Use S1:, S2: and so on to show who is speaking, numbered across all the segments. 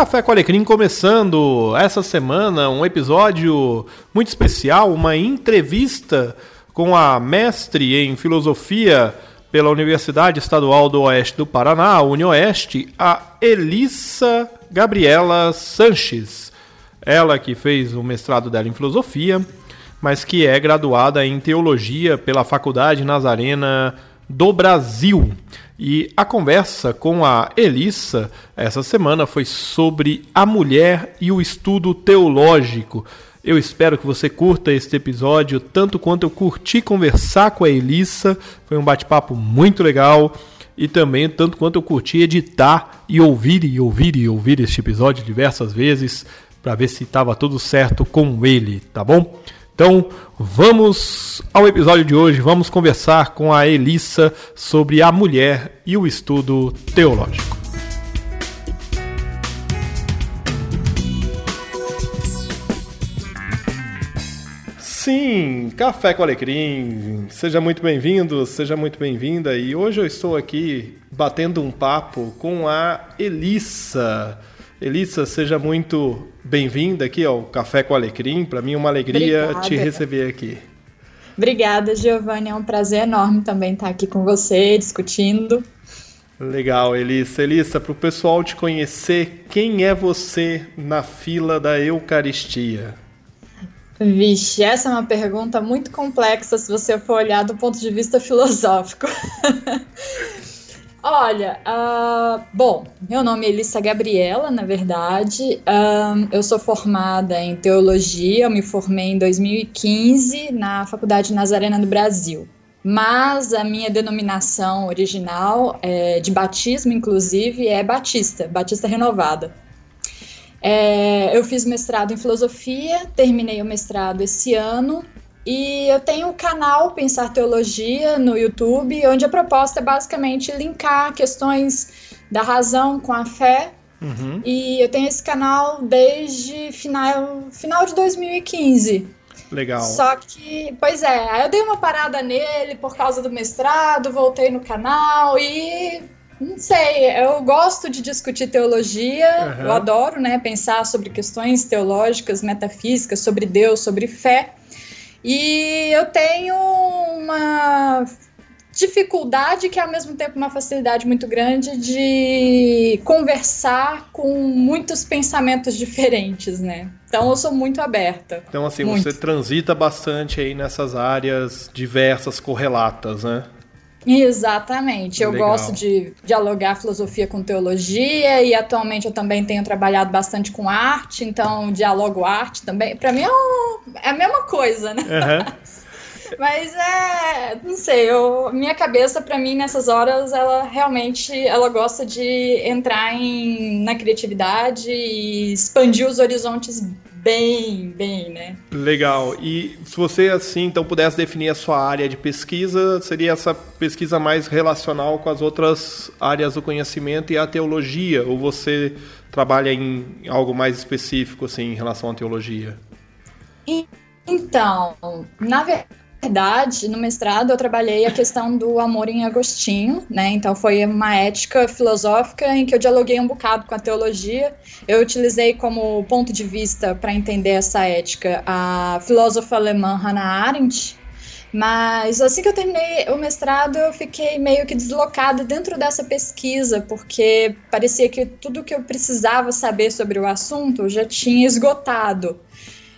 S1: Café com Alecrim começando essa semana um episódio muito especial, uma entrevista com a mestre em filosofia pela Universidade Estadual do Oeste do Paraná, UniOeste, a Elissa Gabriela Sanches. Ela que fez o mestrado dela em filosofia, mas que é graduada em teologia pela Faculdade Nazarena do Brasil. E a conversa com a Elissa essa semana foi sobre a mulher e o estudo teológico. Eu espero que você curta este episódio tanto quanto eu curti conversar com a Elissa. Foi um bate-papo muito legal. E também tanto quanto eu curti editar e ouvir e ouvir e ouvir este episódio diversas vezes para ver se estava tudo certo com ele, tá bom? Então, vamos ao episódio de hoje. Vamos conversar com a Elissa sobre a mulher e o estudo teológico. Sim, Café com Alecrim. Seja muito bem-vindo, seja muito bem-vinda. E hoje eu estou aqui batendo um papo com a Elissa. Elissa, seja muito bem-vinda aqui ao Café com Alecrim. Para mim é uma alegria Obrigada. te receber aqui.
S2: Obrigada, Giovanni. É um prazer enorme também estar aqui com você, discutindo.
S1: Legal, Elissa. Elissa, para o pessoal te conhecer, quem é você na fila da Eucaristia?
S2: Vixe, essa é uma pergunta muito complexa se você for olhar do ponto de vista filosófico. Olha, uh, bom, meu nome é Elissa Gabriela, na verdade. Uh, eu sou formada em teologia, eu me formei em 2015 na Faculdade Nazarena do Brasil. Mas a minha denominação original, é, de batismo, inclusive, é Batista, Batista Renovada. É, eu fiz mestrado em filosofia, terminei o mestrado esse ano e eu tenho o canal Pensar Teologia no YouTube, onde a proposta é basicamente linkar questões da razão com a fé. Uhum. E eu tenho esse canal desde final, final de 2015.
S1: Legal.
S2: Só que, pois é, aí eu dei uma parada nele por causa do mestrado, voltei no canal e não sei, eu gosto de discutir teologia, uhum. eu adoro, né, pensar sobre questões teológicas, metafísicas, sobre Deus, sobre fé. E eu tenho uma dificuldade que é ao mesmo tempo uma facilidade muito grande de conversar com muitos pensamentos diferentes, né? Então eu sou muito aberta.
S1: Então assim,
S2: muito.
S1: você transita bastante aí nessas áreas diversas correlatas, né?
S2: Exatamente. Eu Legal. gosto de dialogar filosofia com teologia e atualmente eu também tenho trabalhado bastante com arte, então dialogo arte também. Para mim é, um, é, a mesma coisa, né? Uhum. Mas é, não sei, eu, minha cabeça para mim nessas horas ela realmente ela gosta de entrar em, na criatividade e expandir os horizontes bem, bem, né?
S1: Legal. E se você, assim, então pudesse definir a sua área de pesquisa, seria essa pesquisa mais relacional com as outras áreas do conhecimento e a teologia? Ou você trabalha em algo mais específico, assim, em relação à teologia?
S2: Então, na verdade, verdade, no mestrado eu trabalhei a questão do amor em Agostinho, né? Então foi uma ética filosófica em que eu dialoguei um bocado com a teologia. Eu utilizei como ponto de vista para entender essa ética a filósofa alemã Hannah Arendt. Mas assim que eu terminei o mestrado, eu fiquei meio que deslocada dentro dessa pesquisa, porque parecia que tudo que eu precisava saber sobre o assunto já tinha esgotado.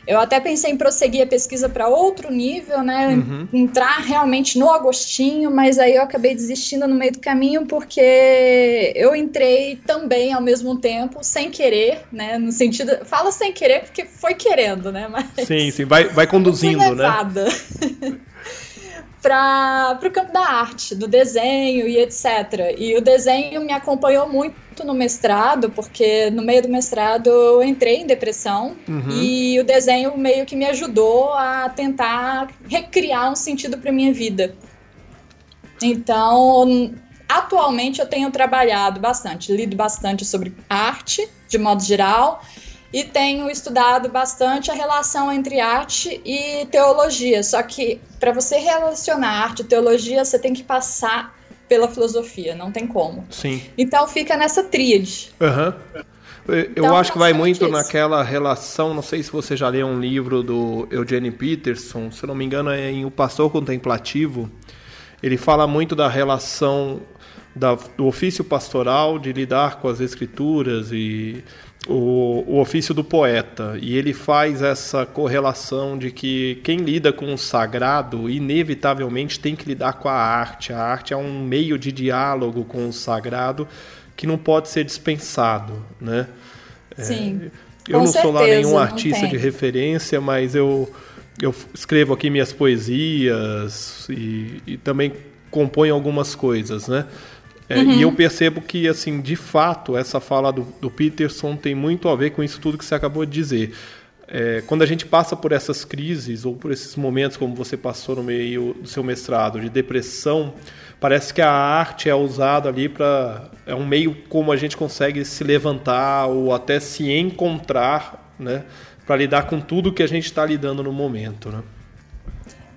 S2: Eu até pensei em prosseguir a pesquisa para outro nível, né? Uhum. Entrar realmente no Agostinho, mas aí eu acabei desistindo no meio do caminho porque eu entrei também ao mesmo tempo, sem querer, né? No sentido. Fala sem querer porque foi querendo, né? Mas.
S1: Sim, sim, vai, vai conduzindo, né?
S2: para o campo da arte, do desenho e etc. E o desenho me acompanhou muito no mestrado, porque no meio do mestrado eu entrei em depressão uhum. e o desenho meio que me ajudou a tentar recriar um sentido para minha vida. Então, atualmente eu tenho trabalhado bastante, lido bastante sobre arte, de modo geral, e tenho estudado bastante a relação entre arte e teologia. Só que para você relacionar arte e teologia, você tem que passar pela filosofia, não tem como.
S1: Sim.
S2: Então fica nessa tríade.
S1: Uhum. Eu então, acho que vai muito isso. naquela relação, não sei se você já leu um livro do Eugene Peterson, se não me engano é em O Pastor Contemplativo, ele fala muito da relação da, do ofício pastoral, de lidar com as escrituras e o, o ofício do poeta. E ele faz essa correlação de que quem lida com o sagrado, inevitavelmente tem que lidar com a arte. A arte é um meio de diálogo com o sagrado que não pode ser dispensado, né?
S2: É, Sim.
S1: É, eu não certeza, sou lá nenhum artista de referência, mas eu, eu escrevo aqui minhas poesias e, e também componho algumas coisas, né? É, uhum. E eu percebo que, assim, de fato, essa fala do, do, Peterson tem muito a ver com isso tudo que você acabou de dizer. É, quando a gente passa por essas crises ou por esses momentos como você passou no meio do seu mestrado de depressão, parece que a arte é usada ali para é um meio como a gente consegue se levantar ou até se encontrar, né, para lidar com tudo que a gente está lidando no momento, né?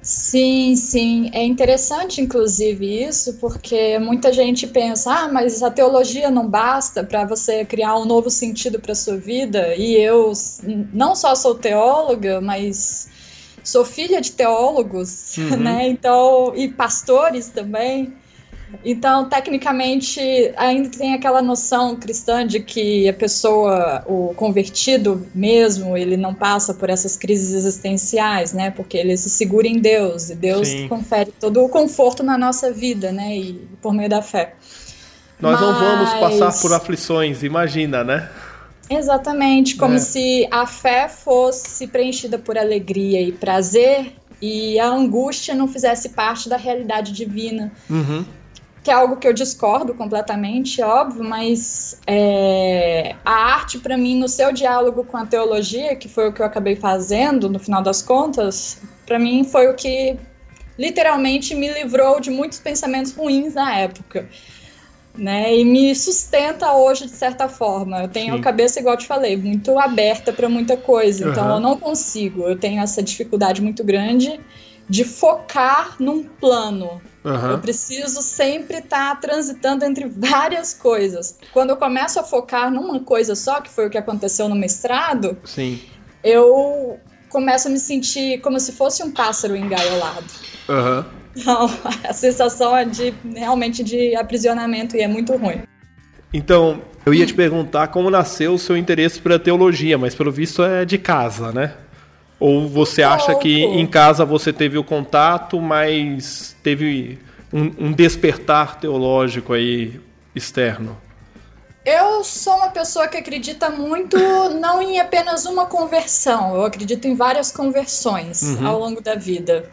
S2: Sim, sim. É interessante, inclusive, isso, porque muita gente pensa, ah, mas a teologia não basta para você criar um novo sentido para sua vida. E eu não só sou teóloga, mas sou filha de teólogos, uhum. né? Então, e pastores também. Então, tecnicamente, ainda tem aquela noção cristã de que a pessoa, o convertido mesmo, ele não passa por essas crises existenciais, né? Porque ele se segura em Deus e Deus Sim. confere todo o conforto na nossa vida, né? E por meio da fé.
S1: Nós Mas... não vamos passar por aflições, imagina, né?
S2: Exatamente, como é. se a fé fosse preenchida por alegria e prazer e a angústia não fizesse parte da realidade divina.
S1: Uhum
S2: que é algo que eu discordo completamente, óbvio, mas é, a arte, para mim, no seu diálogo com a teologia, que foi o que eu acabei fazendo, no final das contas, para mim foi o que literalmente me livrou de muitos pensamentos ruins na época. Né, e me sustenta hoje de certa forma. Eu tenho Sim. a cabeça, igual eu te falei, muito aberta para muita coisa. Uhum. Então eu não consigo. Eu tenho essa dificuldade muito grande de focar num plano. Uhum. Eu preciso sempre estar tá transitando entre várias coisas. Quando eu começo a focar numa coisa só, que foi o que aconteceu no mestrado,
S1: Sim.
S2: eu começo a me sentir como se fosse um pássaro engaiolado.
S1: Uhum.
S2: Então, a sensação é de realmente de aprisionamento e é muito ruim.
S1: Então, eu ia te perguntar como nasceu o seu interesse pela teologia, mas pelo visto é de casa, né? Ou você acha que em casa você teve o contato, mas teve um, um despertar teológico aí externo?
S2: Eu sou uma pessoa que acredita muito não em apenas uma conversão, eu acredito em várias conversões uhum. ao longo da vida.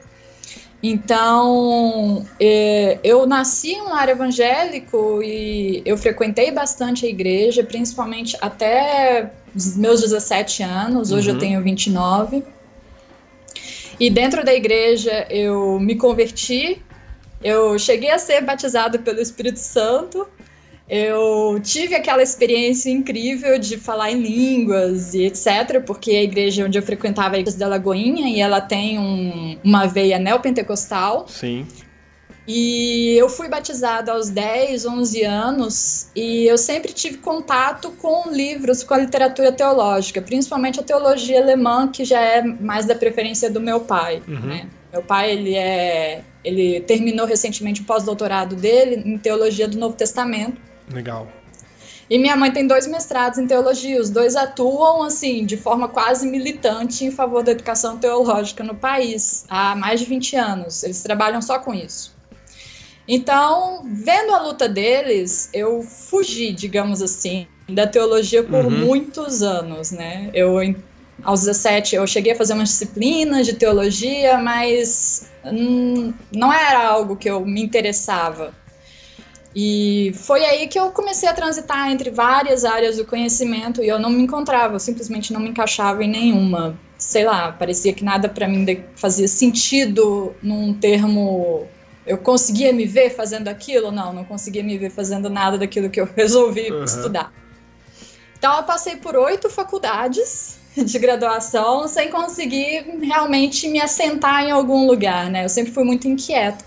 S2: Então, é, eu nasci em um lar evangélico e eu frequentei bastante a igreja, principalmente até meus 17 anos, hoje uhum. eu tenho 29. E dentro da igreja eu me converti, eu cheguei a ser batizado pelo Espírito Santo, eu tive aquela experiência incrível de falar em línguas e etc, porque a igreja onde eu frequentava é a igreja da Lagoinha e ela tem um, uma veia neopentecostal.
S1: Sim.
S2: E eu fui batizada aos 10, 11 anos e eu sempre tive contato com livros, com a literatura teológica, principalmente a teologia alemã, que já é mais da preferência do meu pai. Uhum. Né? Meu pai ele é, ele terminou recentemente o pós-doutorado dele em teologia do Novo Testamento.
S1: Legal.
S2: E minha mãe tem dois mestrados em teologia, os dois atuam assim de forma quase militante em favor da educação teológica no país há mais de 20 anos. Eles trabalham só com isso. Então, vendo a luta deles, eu fugi, digamos assim, da teologia por uhum. muitos anos, né? Eu aos 17 eu cheguei a fazer umas disciplinas de teologia, mas hum, não era algo que eu me interessava. E foi aí que eu comecei a transitar entre várias áreas do conhecimento e eu não me encontrava, eu simplesmente não me encaixava em nenhuma. Sei lá, parecia que nada para mim fazia sentido num termo eu conseguia me ver fazendo aquilo? Não, não conseguia me ver fazendo nada daquilo que eu resolvi uhum. estudar. Então, eu passei por oito faculdades de graduação sem conseguir realmente me assentar em algum lugar, né? Eu sempre fui muito inquieta.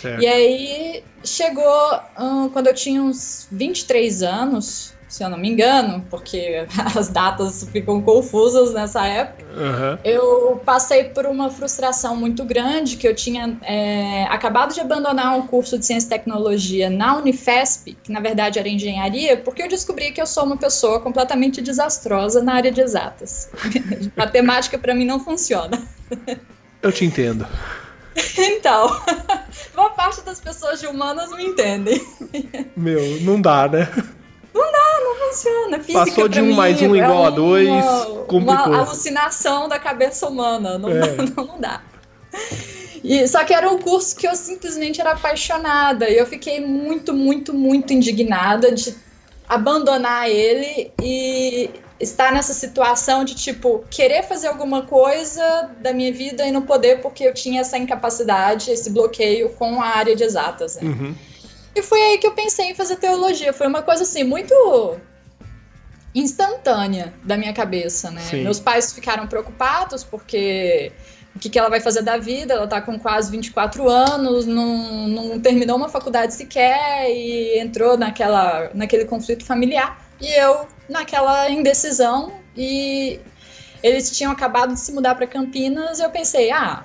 S2: Certo. E aí chegou hum, quando eu tinha uns 23 anos, se eu não me engano, porque as datas ficam confusas nessa época, uhum. eu passei por uma frustração muito grande, que eu tinha é, acabado de abandonar um curso de Ciência e Tecnologia na Unifesp, que na verdade era engenharia, porque eu descobri que eu sou uma pessoa completamente desastrosa na área de exatas. Matemática para mim não funciona.
S1: Eu te entendo.
S2: Então, boa parte das pessoas de humanas me entendem.
S1: Meu, não dá, né?
S2: Não dá, não funciona. Física,
S1: Passou de um mais um é igual a dois, uma, complicou.
S2: Uma alucinação da cabeça humana. Não, é. não, não dá. E, só que era um curso que eu simplesmente era apaixonada. E eu fiquei muito, muito, muito indignada de abandonar ele e estar nessa situação de, tipo, querer fazer alguma coisa da minha vida e não poder porque eu tinha essa incapacidade, esse bloqueio com a área de exatas. Né? Uhum. E foi aí que eu pensei em fazer teologia. Foi uma coisa assim, muito instantânea da minha cabeça, né? Sim. Meus pais ficaram preocupados porque o que, que ela vai fazer da vida? Ela tá com quase 24 anos, não, não terminou uma faculdade sequer e entrou naquela, naquele conflito familiar. E eu naquela indecisão e eles tinham acabado de se mudar para Campinas eu pensei, ah,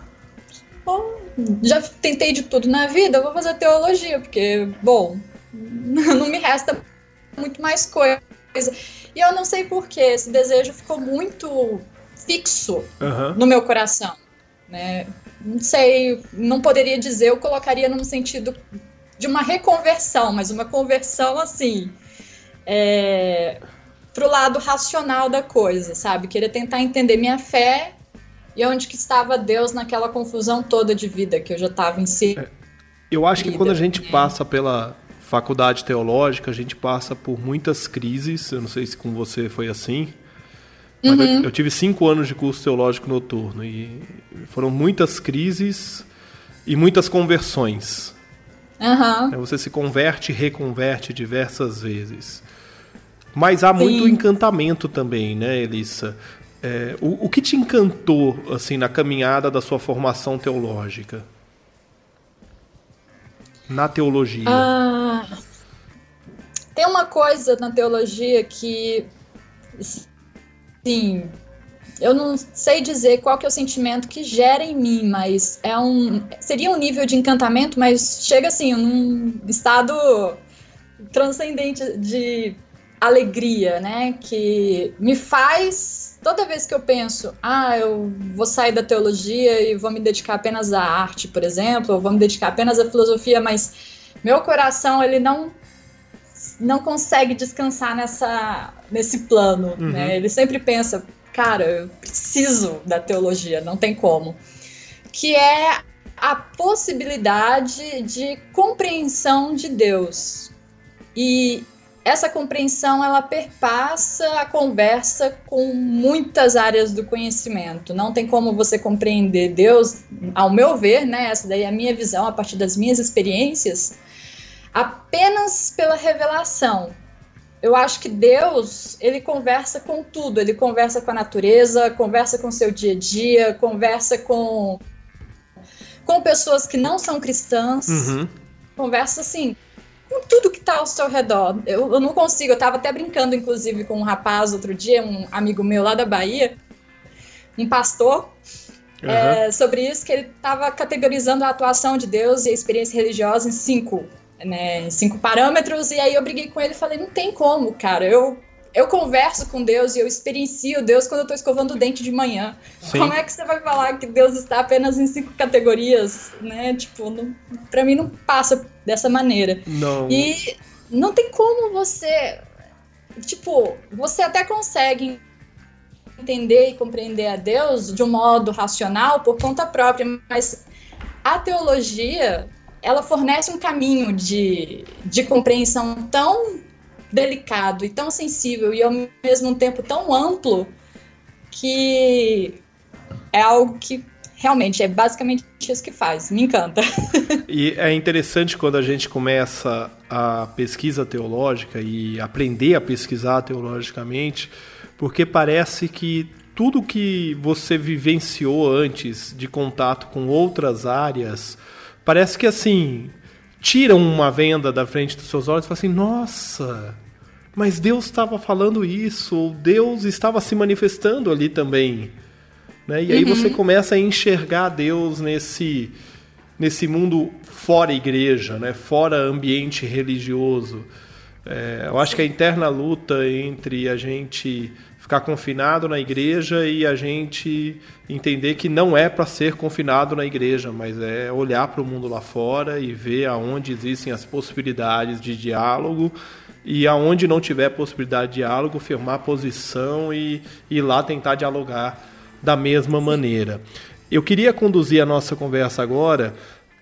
S2: bom, já tentei de tudo na vida, eu vou fazer teologia, porque, bom, não me resta muito mais coisa. E eu não sei porquê, esse desejo ficou muito fixo uhum. no meu coração. Né? Não sei, não poderia dizer, eu colocaria no sentido de uma reconversão, mas uma conversão assim. É, pro lado racional da coisa, sabe? Querer tentar entender minha fé e onde que estava Deus naquela confusão toda de vida que eu já estava em si. É,
S1: eu acho que quando a gente passa pela faculdade teológica, a gente passa por muitas crises. Eu não sei se com você foi assim. Mas uhum. eu, eu tive cinco anos de curso teológico noturno e foram muitas crises e muitas conversões.
S2: Uhum.
S1: Você se converte e reconverte diversas vezes. Mas há Sim. muito encantamento também, né, Elissa? É, o, o que te encantou assim na caminhada da sua formação teológica? Na teologia.
S2: Ah, tem uma coisa na teologia que, sim, eu não sei dizer qual que é o sentimento que gera em mim, mas é um seria um nível de encantamento, mas chega assim num estado transcendente de alegria, né? Que me faz toda vez que eu penso, ah, eu vou sair da teologia e vou me dedicar apenas à arte, por exemplo, ou vou me dedicar apenas à filosofia, mas meu coração ele não não consegue descansar nessa nesse plano, uhum. né? Ele sempre pensa, cara, eu preciso da teologia, não tem como. Que é a possibilidade de compreensão de Deus. E essa compreensão ela perpassa a conversa com muitas áreas do conhecimento. Não tem como você compreender Deus, ao meu ver, né? Essa daí é a minha visão a partir das minhas experiências, apenas pela revelação. Eu acho que Deus, ele conversa com tudo, ele conversa com a natureza, conversa com o seu dia a dia, conversa com com pessoas que não são cristãs. Uhum. Conversa assim, com tudo que está ao seu redor. Eu, eu não consigo, eu estava até brincando, inclusive, com um rapaz outro dia, um amigo meu lá da Bahia, um pastor, uhum. é, sobre isso, que ele estava categorizando a atuação de Deus e a experiência religiosa em cinco, né, cinco parâmetros, e aí eu briguei com ele e falei, não tem como, cara, eu eu converso com Deus e eu experiencio Deus quando eu estou escovando o dente de manhã. Sim. Como é que você vai falar que Deus está apenas em cinco categorias, né? Tipo, para mim não passa dessa maneira.
S1: Não.
S2: E não tem como você, tipo, você até consegue entender e compreender a Deus de um modo racional por conta própria, mas a teologia ela fornece um caminho de, de compreensão tão delicado e tão sensível e ao mesmo tempo tão amplo que é algo que realmente é basicamente isso que faz, me encanta.
S1: e é interessante quando a gente começa a pesquisa teológica e aprender a pesquisar teologicamente, porque parece que tudo que você vivenciou antes de contato com outras áreas, parece que assim, tiram uma venda da frente dos seus olhos e falam assim: nossa, mas Deus estava falando isso, ou Deus estava se manifestando ali também. Né? E aí uhum. você começa a enxergar Deus nesse, nesse mundo fora igreja, né? fora ambiente religioso. É, eu acho que a interna luta entre a gente ficar confinado na igreja e a gente entender que não é para ser confinado na igreja, mas é olhar para o mundo lá fora e ver aonde existem as possibilidades de diálogo e aonde não tiver possibilidade de diálogo, firmar posição e, ir lá tentar dialogar da mesma maneira. Eu queria conduzir a nossa conversa agora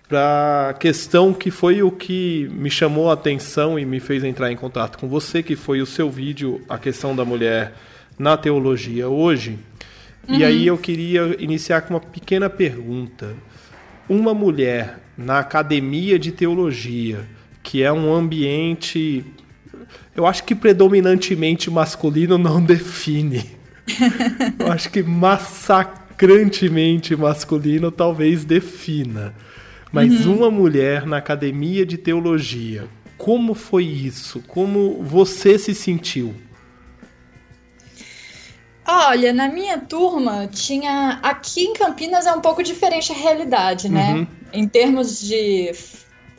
S1: para a questão que foi o que me chamou a atenção e me fez entrar em contato com você, que foi o seu vídeo, a questão da mulher na teologia hoje. Uhum. E aí eu queria iniciar com uma pequena pergunta. Uma mulher na academia de teologia, que é um ambiente, eu acho que predominantemente masculino, não define. eu acho que massacrantemente masculino talvez defina. Mas uhum. uma mulher na academia de teologia, como foi isso? Como você se sentiu?
S2: Olha, na minha turma tinha. Aqui em Campinas é um pouco diferente a realidade, né? Uhum. Em termos de.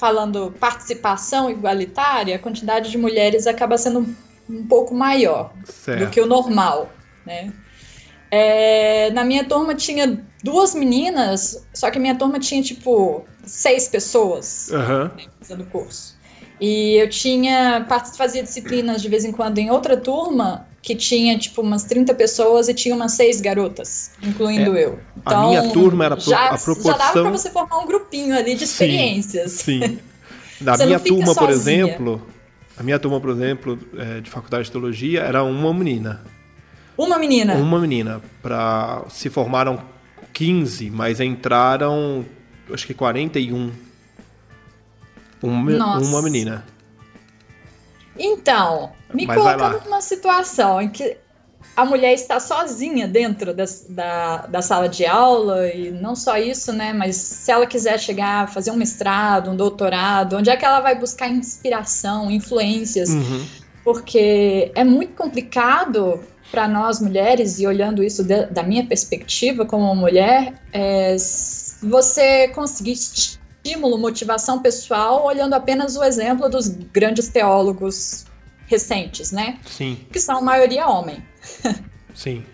S2: Falando participação igualitária, a quantidade de mulheres acaba sendo um pouco maior certo. do que o normal, né? É, na minha turma tinha duas meninas, só que a minha turma tinha tipo seis pessoas uhum. né, fazendo curso. E eu tinha fazia disciplinas de vez em quando em outra turma que tinha tipo umas 30 pessoas e tinha umas seis garotas, incluindo é, eu.
S1: Então, a minha turma era já, a proporção. Já
S2: dava pra você formar um grupinho ali de experiências.
S1: Sim. sim. Na minha turma, sozinha. por exemplo, a minha turma, por exemplo, é, de faculdade de teologia, era uma menina.
S2: Uma menina?
S1: Uma menina. Pra, se formaram 15, mas entraram, acho que 41. Uma, uma menina.
S2: Então, me Mas colocando numa situação em que a mulher está sozinha dentro das, da, da sala de aula, e não só isso, né? Mas se ela quiser chegar a fazer um mestrado, um doutorado, onde é que ela vai buscar inspiração, influências? Uhum. Porque é muito complicado para nós mulheres, e olhando isso de, da minha perspectiva como mulher, é, você conseguir estímulo, motivação pessoal, olhando apenas o exemplo dos grandes teólogos recentes, né?
S1: Sim.
S2: Que são a maioria homem.
S1: Sim.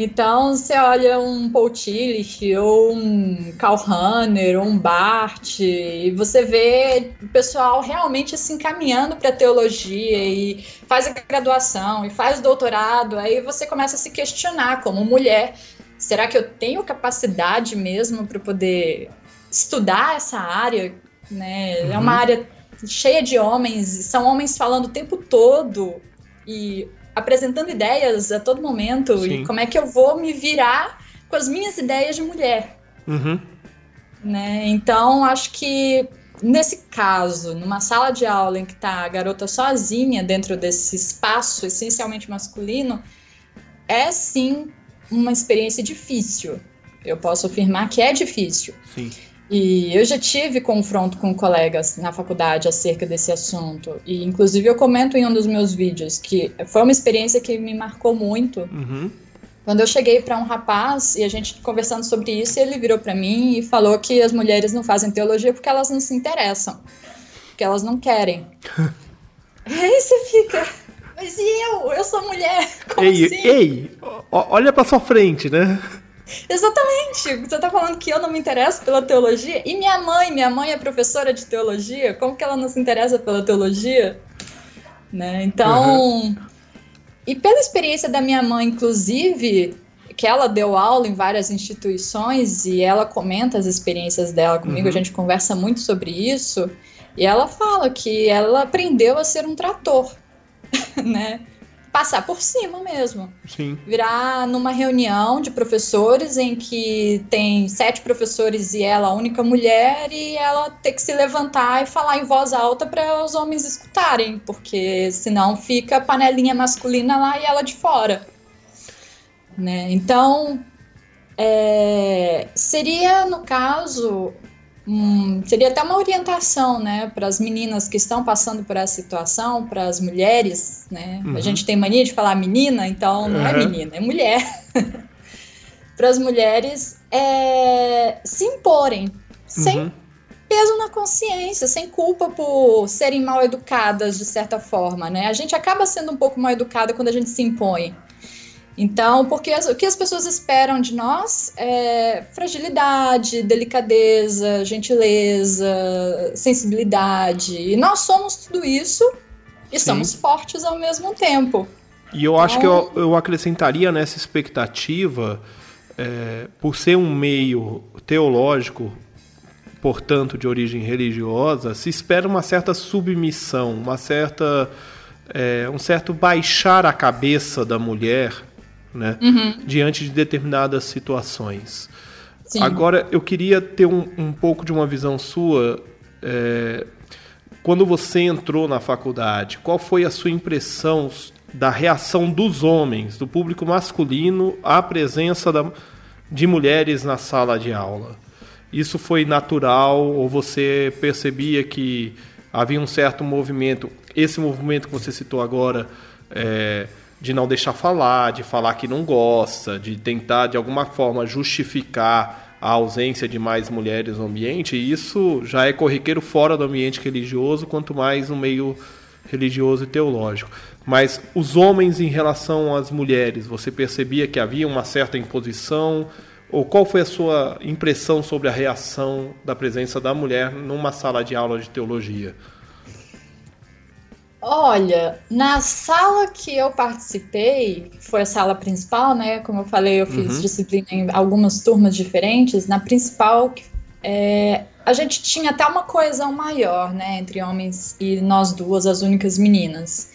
S2: Então, você olha um Paul Tillich, ou um Karl Rahner, ou um Barth, e você vê o pessoal realmente se encaminhando para a teologia e faz a graduação e faz o doutorado, aí você começa a se questionar como mulher, será que eu tenho capacidade mesmo para poder estudar essa área, né? Uhum. É uma uhum. área cheia de homens, são homens falando o tempo todo e apresentando ideias a todo momento. Sim. E como é que eu vou me virar com as minhas ideias de mulher?
S1: Uhum.
S2: Né? Então, acho que nesse caso, numa sala de aula em que está a garota sozinha dentro desse espaço essencialmente masculino, é sim uma experiência difícil. Eu posso afirmar que é difícil.
S1: Sim.
S2: E eu já tive confronto com colegas na faculdade acerca desse assunto. E, inclusive, eu comento em um dos meus vídeos que foi uma experiência que me marcou muito.
S1: Uhum.
S2: Quando eu cheguei para um rapaz e a gente conversando sobre isso, ele virou para mim e falou que as mulheres não fazem teologia porque elas não se interessam, porque elas não querem. aí você fica, mas e eu? Eu sou mulher. Como
S1: ei,
S2: assim?
S1: ei, olha para sua frente, né?
S2: Exatamente. Você tá falando que eu não me interesso pela teologia? E minha mãe, minha mãe é professora de teologia, como que ela não se interessa pela teologia? Né? Então, uhum. e pela experiência da minha mãe, inclusive, que ela deu aula em várias instituições e ela comenta as experiências dela comigo, uhum. a gente conversa muito sobre isso, e ela fala que ela aprendeu a ser um trator, né? Passar por cima mesmo.
S1: Sim.
S2: Virar numa reunião de professores em que tem sete professores e ela a única mulher e ela ter que se levantar e falar em voz alta para os homens escutarem, porque senão fica a panelinha masculina lá e ela de fora. Né? Então, é, seria, no caso, um, seria até uma orientação, né, para as meninas que estão passando por essa situação, para as mulheres, né? Uhum. A gente tem mania de falar menina, então não é uhum. é menina, é mulher. para as mulheres é, se imporem, sem uhum. peso na consciência, sem culpa por serem mal educadas de certa forma, né? A gente acaba sendo um pouco mal educada quando a gente se impõe. Então, porque as, o que as pessoas esperam de nós é fragilidade, delicadeza, gentileza, sensibilidade. E nós somos tudo isso e Sim. somos fortes ao mesmo tempo.
S1: E eu então... acho que eu, eu acrescentaria nessa expectativa, é, por ser um meio teológico, portanto de origem religiosa, se espera uma certa submissão, uma certa, é, um certo baixar a cabeça da mulher né? Uhum. Diante de determinadas situações. Sim. Agora, eu queria ter um, um pouco de uma visão sua. É, quando você entrou na faculdade, qual foi a sua impressão da reação dos homens, do público masculino, à presença da, de mulheres na sala de aula? Isso foi natural ou você percebia que havia um certo movimento? Esse movimento que você citou agora. É, de não deixar falar, de falar que não gosta, de tentar de alguma forma justificar a ausência de mais mulheres no ambiente, e isso já é corriqueiro fora do ambiente religioso, quanto mais no meio religioso e teológico. Mas os homens em relação às mulheres, você percebia que havia uma certa imposição? Ou qual foi a sua impressão sobre a reação da presença da mulher numa sala de aula de teologia?
S2: Olha, na sala que eu participei, foi a sala principal, né? Como eu falei, eu fiz uhum. disciplina em algumas turmas diferentes. Na principal, é, a gente tinha até uma coesão maior, né? Entre homens e nós duas, as únicas meninas.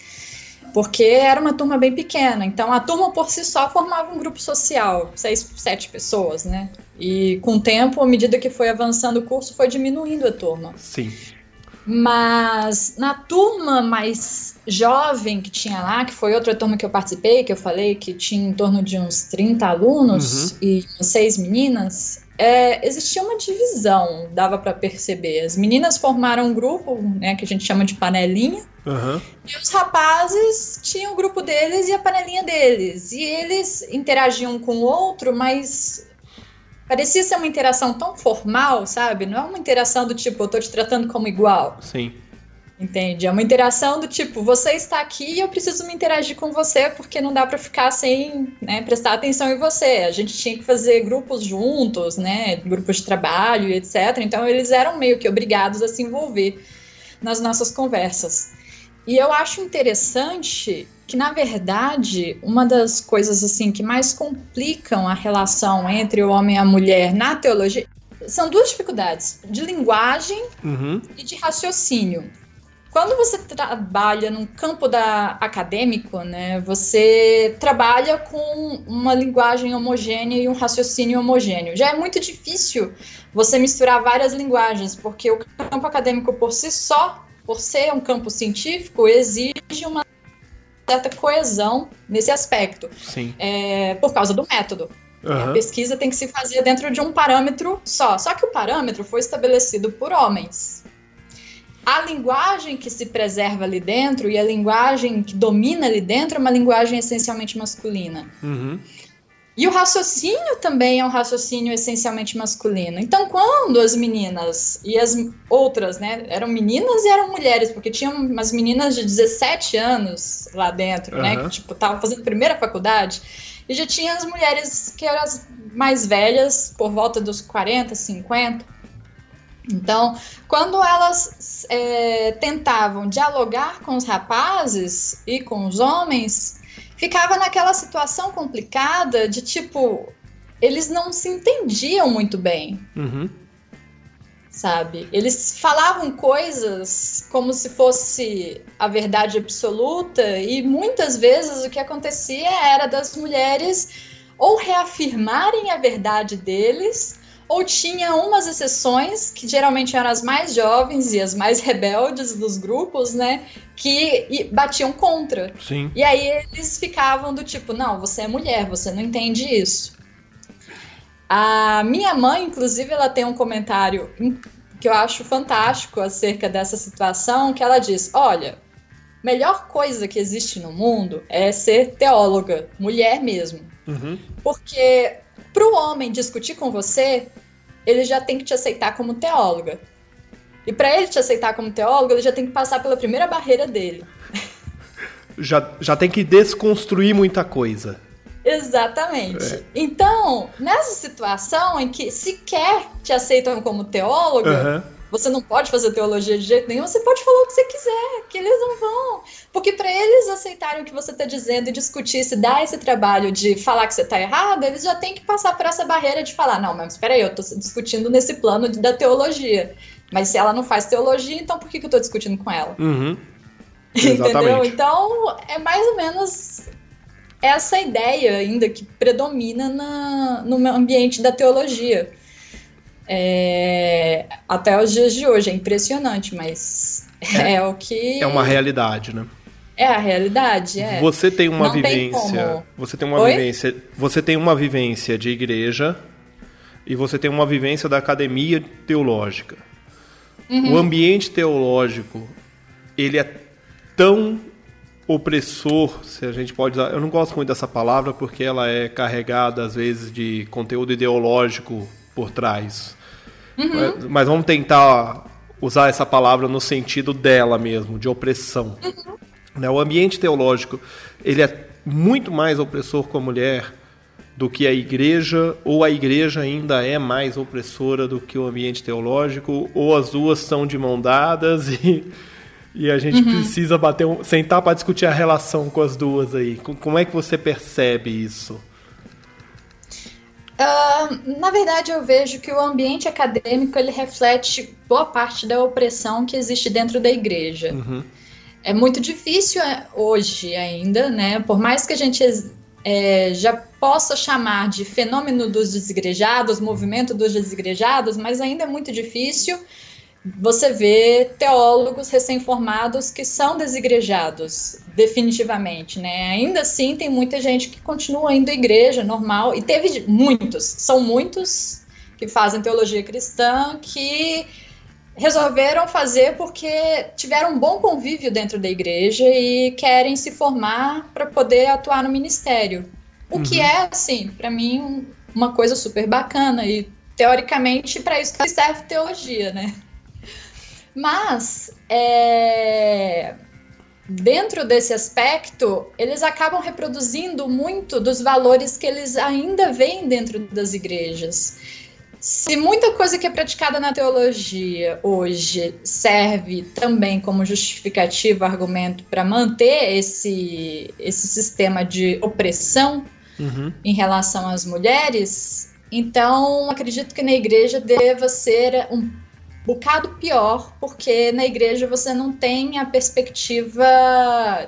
S2: Porque era uma turma bem pequena. Então, a turma por si só formava um grupo social, seis, sete pessoas, né? E com o tempo, à medida que foi avançando o curso, foi diminuindo a turma.
S1: Sim.
S2: Mas na turma mais jovem que tinha lá, que foi outra turma que eu participei, que eu falei que tinha em torno de uns 30 alunos uhum. e seis meninas, é, existia uma divisão, dava para perceber. As meninas formaram um grupo, né, que a gente chama de panelinha, uhum. e os rapazes tinham o grupo deles e a panelinha deles. E eles interagiam com o outro, mas parecia ser uma interação tão formal, sabe? Não é uma interação do tipo, eu tô te tratando como igual.
S1: Sim.
S2: Entende? É uma interação do tipo, você está aqui e eu preciso me interagir com você porque não dá para ficar sem né, prestar atenção em você. A gente tinha que fazer grupos juntos, né? Grupos de trabalho etc. Então eles eram meio que obrigados a se envolver nas nossas conversas. E eu acho interessante que na verdade uma das coisas assim que mais complicam a relação entre o homem e a mulher na teologia são duas dificuldades de linguagem uhum. e de raciocínio. Quando você trabalha no campo da acadêmico, né, você trabalha com uma linguagem homogênea e um raciocínio homogêneo. Já é muito difícil você misturar várias linguagens, porque o campo acadêmico por si só, por ser um campo científico, exige uma certa coesão nesse aspecto.
S1: Sim.
S2: É, por causa do método. Uhum. A pesquisa tem que se fazer dentro de um parâmetro só. Só que o parâmetro foi estabelecido por homens. A linguagem que se preserva ali dentro e a linguagem que domina ali dentro é uma linguagem essencialmente masculina.
S1: Uhum.
S2: E o raciocínio também é um raciocínio essencialmente masculino. Então, quando as meninas e as outras, né, eram meninas e eram mulheres, porque tinham umas meninas de 17 anos lá dentro, uhum. né, que tipo estavam fazendo primeira faculdade, e já tinha as mulheres que eram as mais velhas, por volta dos 40, 50. Então, quando elas é, tentavam dialogar com os rapazes e com os homens, ficava naquela situação complicada de tipo, eles não se entendiam muito bem.
S1: Uhum.
S2: Sabe? Eles falavam coisas como se fosse a verdade absoluta, e muitas vezes o que acontecia era das mulheres ou reafirmarem a verdade deles ou tinha umas exceções, que geralmente eram as mais jovens e as mais rebeldes dos grupos, né? Que batiam contra.
S1: Sim.
S2: E aí eles ficavam do tipo, não, você é mulher, você não entende isso. A minha mãe, inclusive, ela tem um comentário que eu acho fantástico acerca dessa situação, que ela diz: olha, melhor coisa que existe no mundo é ser teóloga, mulher mesmo. Uhum. Porque para o homem discutir com você, ele já tem que te aceitar como teóloga. E para ele te aceitar como teólogo, ele já tem que passar pela primeira barreira dele.
S1: Já, já tem que desconstruir muita coisa.
S2: Exatamente. É. Então, nessa situação em que sequer te aceitam como teóloga, uhum. Você não pode fazer teologia de jeito nenhum, você pode falar o que você quiser, que eles não vão. Porque para eles aceitarem o que você está dizendo e discutir, se dar esse trabalho de falar que você está errado, eles já têm que passar por essa barreira de falar: não, mas espera aí, eu estou discutindo nesse plano da teologia. Mas se ela não faz teologia, então por que, que eu estou discutindo com ela?
S1: Uhum.
S2: Entendeu? Então, é mais ou menos essa ideia ainda que predomina na, no ambiente da teologia. É, até os dias de hoje. É impressionante, mas é, é, o que.
S1: É uma realidade, né?
S2: É a realidade, é.
S1: Você tem uma Não vivência. Tem você tem uma Oi? vivência. Você tem uma vivência de igreja e você tem uma vivência da academia teológica. Uhum. O ambiente teológico, ele é tão opressor, se a gente pode usar. Eu não gosto muito dessa palavra porque ela é carregada às vezes de conteúdo ideológico por trás. Uhum. Mas, mas, vamos tentar usar essa palavra no sentido dela mesmo, de opressão. Uhum. Né? O ambiente teológico ele é muito mais opressor com a mulher do que a igreja, ou a igreja ainda é mais opressora do que o ambiente teológico, ou as duas estão de mão dadas e, e a gente uhum. precisa bater um, sentar para discutir a relação com as duas aí. Como é que você percebe isso?
S2: Uh, na verdade, eu vejo que o ambiente acadêmico ele reflete boa parte da opressão que existe dentro da igreja. Uhum. É muito difícil é, hoje ainda, né? Por mais que a gente é, já possa chamar de fenômeno dos desigrejados, movimento dos desigrejados, mas ainda é muito difícil você vê teólogos recém-formados que são desigrejados, definitivamente, né? Ainda assim, tem muita gente que continua indo à igreja normal, e teve muitos, são muitos que fazem teologia cristã que resolveram fazer porque tiveram um bom convívio dentro da igreja e querem se formar para poder atuar no ministério. O uhum. que é, assim, para mim, uma coisa super bacana e teoricamente para isso que serve teologia, né? Mas é, dentro desse aspecto, eles acabam reproduzindo muito dos valores que eles ainda veem dentro das igrejas. Se muita coisa que é praticada na teologia hoje serve também como justificativo, argumento para manter esse, esse sistema de opressão uhum. em relação às mulheres, então acredito que na igreja deva ser um bocado pior, porque na igreja você não tem a perspectiva,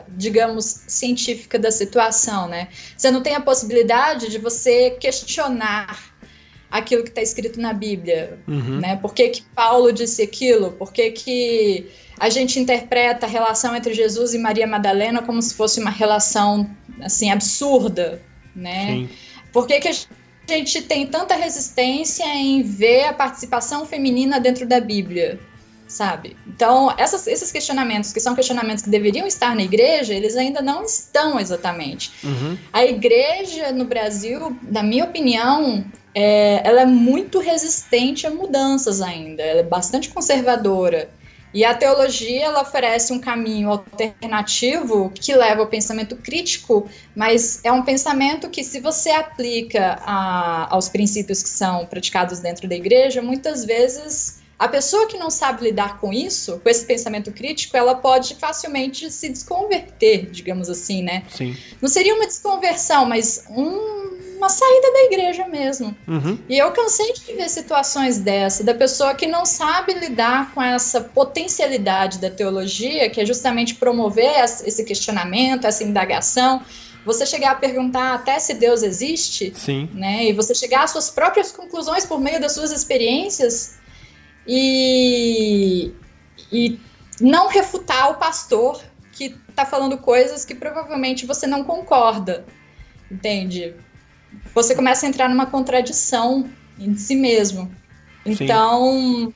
S2: digamos, científica da situação, né? Você não tem a possibilidade de você questionar aquilo que está escrito na Bíblia, uhum. né? Por que, que Paulo disse aquilo? Por que, que a gente interpreta a relação entre Jesus e Maria Madalena como se fosse uma relação assim absurda, né? Sim. Por que, que a gente tem tanta resistência em ver a participação feminina dentro da Bíblia? sabe? Então, essas, esses questionamentos, que são questionamentos que deveriam estar na igreja, eles ainda não estão exatamente. Uhum. A igreja no Brasil, na minha opinião, é, ela é muito resistente a mudanças ainda, ela é bastante conservadora. E a teologia ela oferece um caminho alternativo que leva ao pensamento crítico, mas é um pensamento que, se você aplica a, aos princípios que são praticados dentro da igreja, muitas vezes a pessoa que não sabe lidar com isso, com esse pensamento crítico, ela pode facilmente se desconverter, digamos assim, né?
S1: Sim.
S2: Não seria uma desconversão, mas um, uma saída da igreja mesmo. Uhum. E eu cansei de ver situações dessa, da pessoa que não sabe lidar com essa potencialidade da teologia, que é justamente promover esse questionamento, essa indagação você chegar a perguntar até se Deus existe,
S1: Sim.
S2: né? E você chegar às suas próprias conclusões por meio das suas experiências, e, e não refutar o pastor que está falando coisas que provavelmente você não concorda, entende? Você começa a entrar numa contradição em si mesmo. Então, Sim.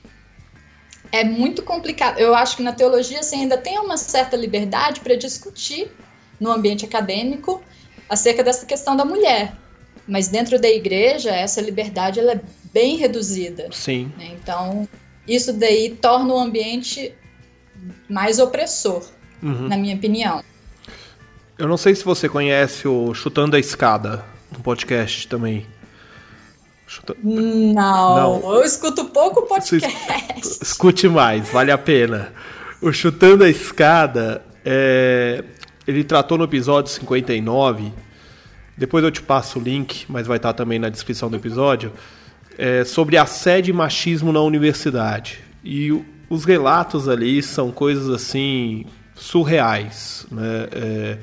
S2: é muito complicado. Eu acho que na teologia você ainda tem uma certa liberdade para discutir no ambiente acadêmico acerca dessa questão da mulher. Mas dentro da igreja, essa liberdade ela é bem reduzida.
S1: Sim.
S2: Né? Então, isso daí torna o ambiente mais opressor, uhum. na minha opinião.
S1: Eu não sei se você conhece o Chutando a Escada, um podcast também.
S2: Não, não, eu escuto pouco podcast.
S1: Escute mais, vale a pena. O Chutando a Escada, é... ele tratou no episódio 59, depois eu te passo o link, mas vai estar também na descrição do episódio, é... sobre assédio e machismo na universidade. E os relatos ali são coisas assim surreais, né? É...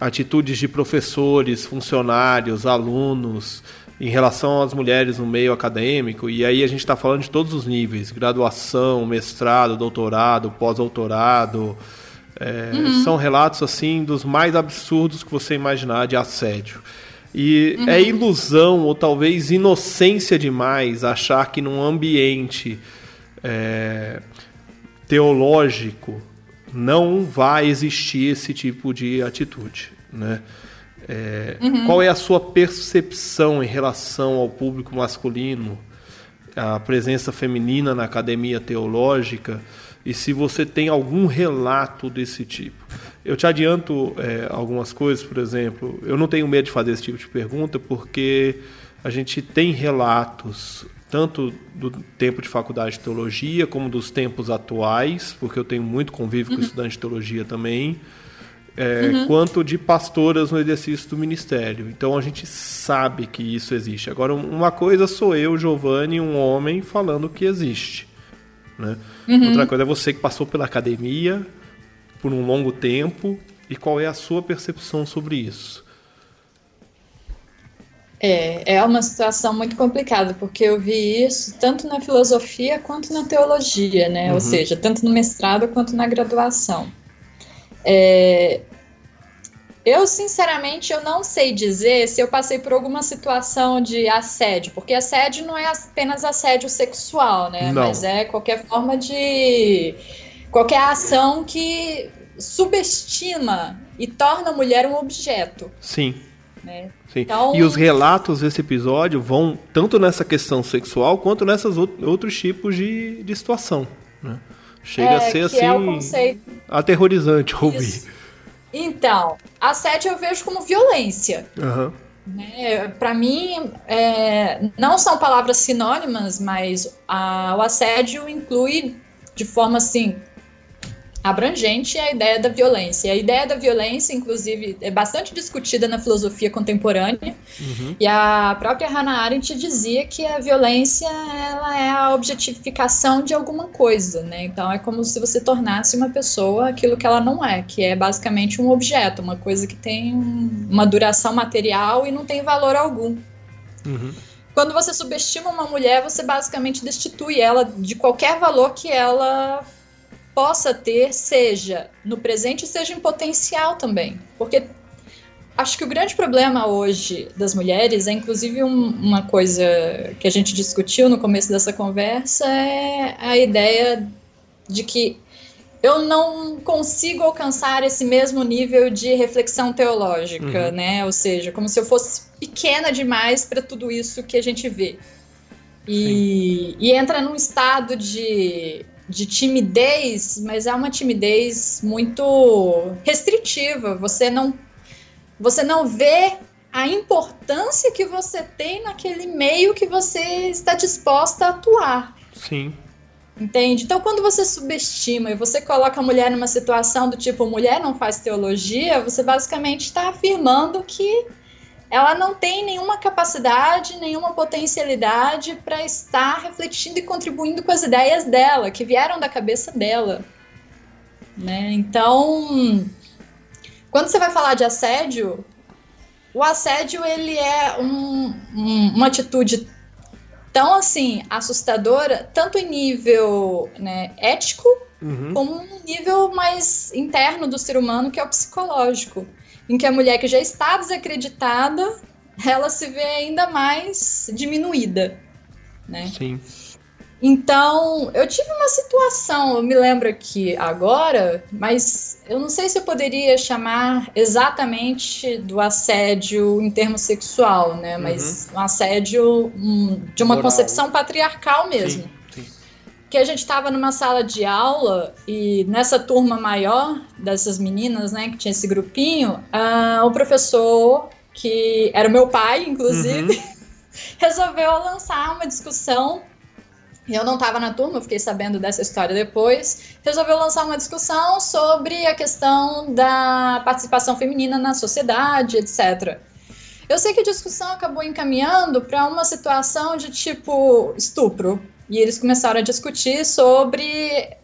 S1: atitudes de professores, funcionários, alunos em relação às mulheres no meio acadêmico, e aí a gente está falando de todos os níveis: graduação, mestrado, doutorado, pós-doutorado. É, uhum. São relatos assim dos mais absurdos que você imaginar de assédio. E uhum. é ilusão ou talvez inocência demais achar que num ambiente é, teológico não vai existir esse tipo de atitude, né? É, uhum. Qual é a sua percepção em relação ao público masculino, a presença feminina na academia teológica, e se você tem algum relato desse tipo? Eu te adianto é, algumas coisas, por exemplo, eu não tenho medo de fazer esse tipo de pergunta, porque a gente tem relatos tanto do tempo de faculdade de teologia como dos tempos atuais, porque eu tenho muito convívio uhum. com estudante de teologia também é, uhum. quanto de pastoras no exercício do ministério. Então a gente sabe que isso existe. Agora, uma coisa sou eu, Giovanni, um homem, falando que existe. Né? Uhum. Outra coisa é você que passou pela academia por um longo tempo e qual é a sua percepção sobre isso.
S2: É, é uma situação muito complicada, porque eu vi isso tanto na filosofia quanto na teologia, né? Uhum. Ou seja, tanto no mestrado quanto na graduação. É, eu, sinceramente, eu não sei dizer se eu passei por alguma situação de assédio, porque assédio não é apenas assédio sexual, né? Não. Mas é qualquer forma de. qualquer ação que subestima e torna a mulher um objeto.
S1: Sim. Né? Sim. Então... E os relatos desse episódio vão tanto nessa questão sexual quanto nesses outros tipos de, de situação. Né? Chega é, a ser assim. É o conceito. Aterrorizante ouvir. Isso.
S2: Então, assédio eu vejo como violência. Uhum. Né? Para mim, é, não são palavras sinônimas, mas a, o assédio inclui de forma assim abrangente a ideia da violência. A ideia da violência, inclusive, é bastante discutida na filosofia contemporânea. Uhum. E a própria Hannah Arendt dizia que a violência ela é a objetificação de alguma coisa, né? Então é como se você tornasse uma pessoa aquilo que ela não é, que é basicamente um objeto, uma coisa que tem uma duração material e não tem valor algum. Uhum. Quando você subestima uma mulher, você basicamente destitui ela de qualquer valor que ela possa ter, seja no presente, seja em potencial também. Porque acho que o grande problema hoje das mulheres é, inclusive, um, uma coisa que a gente discutiu no começo dessa conversa, é a ideia de que eu não consigo alcançar esse mesmo nível de reflexão teológica, uhum. né? Ou seja, como se eu fosse pequena demais para tudo isso que a gente vê. E, e entra num estado de de timidez, mas é uma timidez muito restritiva. Você não você não vê a importância que você tem naquele meio que você está disposta a atuar.
S1: Sim.
S2: Entende? Então, quando você subestima e você coloca a mulher numa situação do tipo mulher não faz teologia, você basicamente está afirmando que ela não tem nenhuma capacidade, nenhuma potencialidade para estar refletindo e contribuindo com as ideias dela, que vieram da cabeça dela. Né? Então, quando você vai falar de assédio, o assédio ele é um, um, uma atitude tão assim assustadora, tanto em nível né, ético, uhum. como no nível mais interno do ser humano, que é o psicológico em que a mulher que já está desacreditada, ela se vê ainda mais diminuída, né?
S1: Sim.
S2: Então, eu tive uma situação, eu me lembro aqui agora, mas eu não sei se eu poderia chamar exatamente do assédio em termos sexual, né? Mas uhum. um assédio um, de uma Moral. concepção patriarcal mesmo. Sim. Que a gente estava numa sala de aula e nessa turma maior dessas meninas, né, que tinha esse grupinho, uh, o professor, que era o meu pai, inclusive, uhum. resolveu lançar uma discussão eu não estava na turma, fiquei sabendo dessa história depois. Resolveu lançar uma discussão sobre a questão da participação feminina na sociedade, etc. Eu sei que a discussão acabou encaminhando para uma situação de tipo estupro. E eles começaram a discutir sobre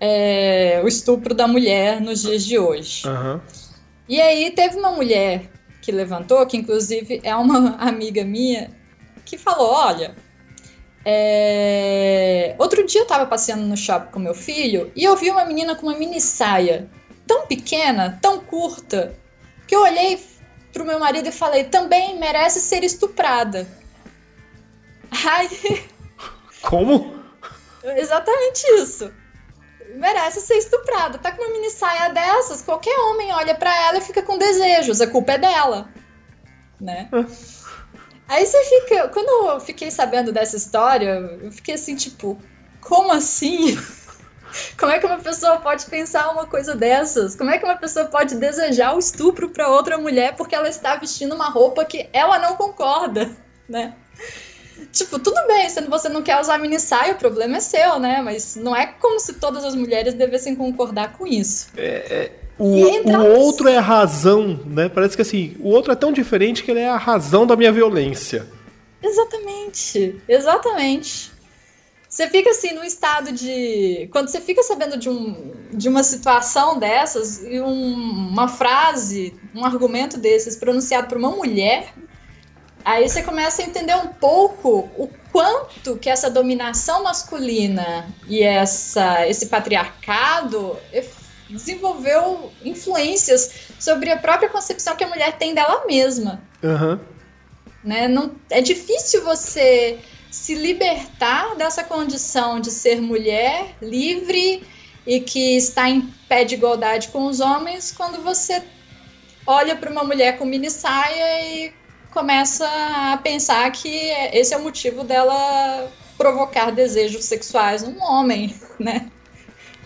S2: é, o estupro da mulher nos dias de hoje. Uhum. E aí teve uma mulher que levantou, que inclusive é uma amiga minha, que falou: olha é... Outro dia eu tava passeando no shopping com meu filho e eu vi uma menina com uma mini saia tão pequena, tão curta, que eu olhei pro meu marido e falei: também merece ser estuprada. Ai.
S1: Como?
S2: Exatamente isso. Merece ser estuprada. Tá com uma mini saia dessas, qualquer homem olha para ela e fica com desejos. A culpa é dela. Né? Aí você fica. Quando eu fiquei sabendo dessa história, eu fiquei assim, tipo, como assim? Como é que uma pessoa pode pensar uma coisa dessas? Como é que uma pessoa pode desejar o estupro para outra mulher porque ela está vestindo uma roupa que ela não concorda, né? Tipo, tudo bem, se você não quer usar mini saia, o problema é seu, né? Mas não é como se todas as mulheres devessem concordar com isso.
S1: É, é o, o outro é a razão, né? Parece que assim, o outro é tão diferente que ele é a razão da minha violência.
S2: Exatamente, exatamente. Você fica assim no estado de. Quando você fica sabendo de, um, de uma situação dessas e um, uma frase, um argumento desses pronunciado por uma mulher, aí você começa a entender um pouco o quanto que essa dominação masculina e essa, esse patriarcado desenvolveu influências sobre a própria concepção que a mulher tem dela mesma.
S1: Uhum.
S2: Né? Não, é difícil você se libertar dessa condição de ser mulher livre e que está em pé de igualdade com os homens quando você olha para uma mulher com mini saia e começa a pensar que esse é o motivo dela provocar desejos sexuais num homem, né?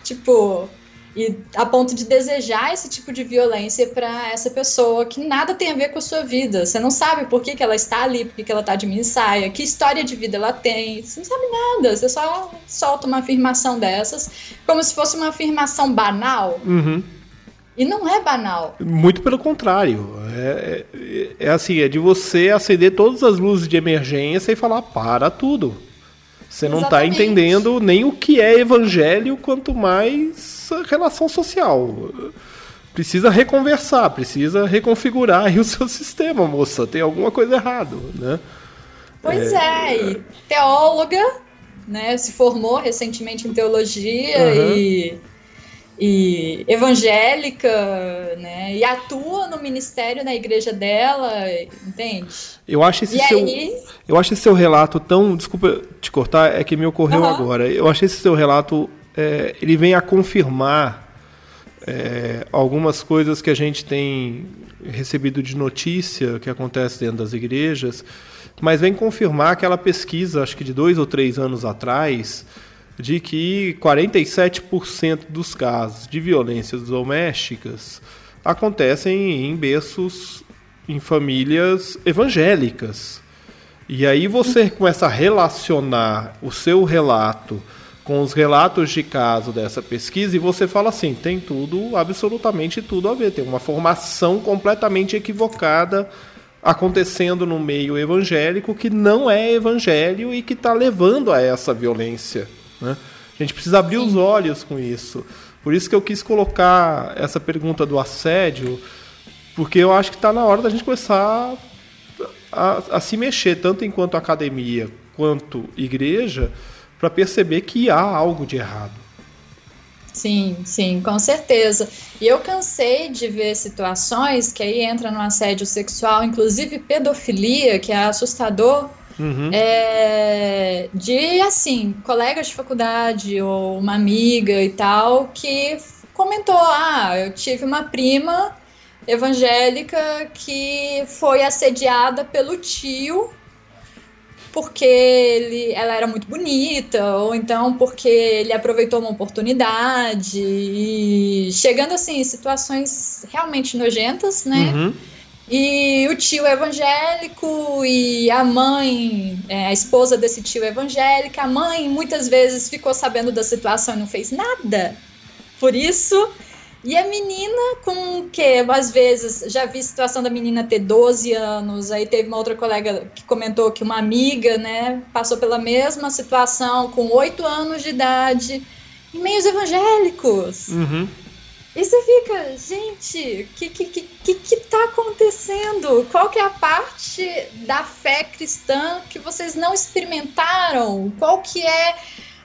S2: Tipo, e a ponto de desejar esse tipo de violência para essa pessoa que nada tem a ver com a sua vida. Você não sabe por que, que ela está ali, por que, que ela está de mini saia, que história de vida ela tem. Você não sabe nada. Você só solta uma afirmação dessas como se fosse uma afirmação banal.
S1: Uhum.
S2: E não é banal.
S1: Muito pelo contrário. É, é, é assim, é de você acender todas as luzes de emergência e falar para tudo. Você não está entendendo nem o que é evangelho, quanto mais relação social. Precisa reconversar, precisa reconfigurar o seu sistema, moça. Tem alguma coisa errada, né?
S2: Pois é, é e teóloga, né? Se formou recentemente em teologia uhum. e, e evangélica, né? E atua no ministério na igreja dela, entende?
S1: Eu acho esse e seu, aí... eu acho esse seu relato tão, desculpa te cortar, é que me ocorreu uhum. agora. Eu achei esse seu relato é, ele vem a confirmar é, algumas coisas que a gente tem recebido de notícia que acontece dentro das igrejas, mas vem confirmar aquela pesquisa, acho que de dois ou três anos atrás, de que 47% dos casos de violências domésticas acontecem em berços, em famílias evangélicas. E aí você começa a relacionar o seu relato com os relatos de caso dessa pesquisa e você fala assim, tem tudo, absolutamente tudo a ver, tem uma formação completamente equivocada acontecendo no meio evangélico que não é evangelho e que está levando a essa violência. Né? A gente precisa abrir os olhos com isso. Por isso que eu quis colocar essa pergunta do assédio, porque eu acho que está na hora da gente começar a, a se mexer, tanto enquanto academia quanto igreja, para perceber que há algo de errado.
S2: Sim, sim, com certeza. E eu cansei de ver situações que aí entra no assédio sexual, inclusive pedofilia, que é assustador, Uhum. É, de, assim, colegas de faculdade ou uma amiga e tal, que comentou: ah, eu tive uma prima evangélica que foi assediada pelo tio porque ele, ela era muito bonita, ou então porque ele aproveitou uma oportunidade, e chegando assim, em situações realmente nojentas, né? Uhum. E o tio evangélico e a mãe, é, a esposa desse tio evangélica, a mãe muitas vezes ficou sabendo da situação e não fez nada. Por isso, e a menina com o quê? Às vezes, já vi situação da menina ter 12 anos, aí teve uma outra colega que comentou que uma amiga, né, passou pela mesma situação com 8 anos de idade, em meios evangélicos. Uhum. E você fica, gente, o que, que, que, que tá acontecendo? Qual que é a parte da fé cristã que vocês não experimentaram? Qual que é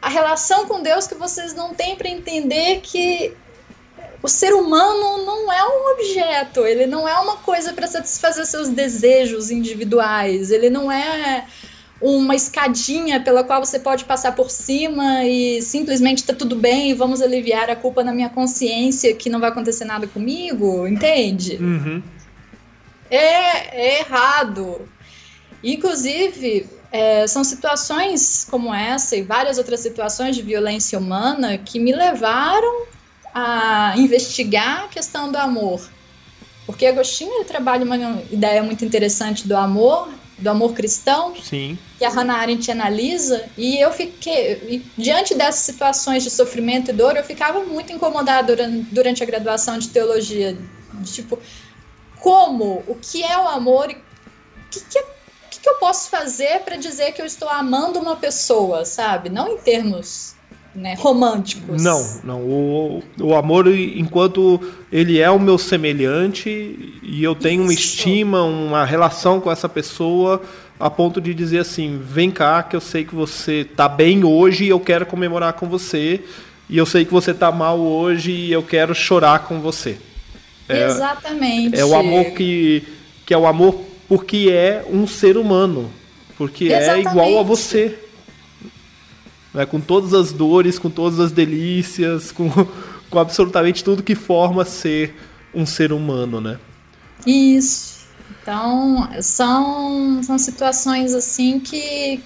S2: a relação com Deus que vocês não têm para entender que o ser humano não é um objeto, ele não é uma coisa para satisfazer seus desejos individuais, ele não é uma escadinha pela qual você pode passar por cima e simplesmente tá tudo bem, vamos aliviar a culpa na minha consciência que não vai acontecer nada comigo, entende? Uhum. É, é, errado. Inclusive, é, são situações como essa e várias outras situações de violência humana que me levaram a investigar a questão do amor. Porque Agostinho trabalha uma ideia muito interessante do amor, do amor cristão,
S1: Sim.
S2: que a Hannah Arendt analisa, e eu fiquei, diante dessas situações de sofrimento e dor, eu ficava muito incomodada durante, durante a graduação de teologia. De, tipo, como? O que é o amor? O que, que, que, que eu posso fazer para dizer que eu estou amando uma pessoa, sabe? Não em termos né, românticos.
S1: Não, não. O, o amor, enquanto ele é o meu semelhante e eu tenho Isso. uma estima, uma relação com essa pessoa, a ponto de dizer assim: vem cá, que eu sei que você tá bem hoje e eu quero comemorar com você. E eu sei que você tá mal hoje e eu quero chorar com você.
S2: É, Exatamente.
S1: É o amor que, que é o amor porque é um ser humano. Porque Exatamente. é igual a você né, com todas as dores, com todas as delícias, com, com absolutamente tudo que forma ser um ser humano, né?
S2: Isso. Então, são, são situações assim que,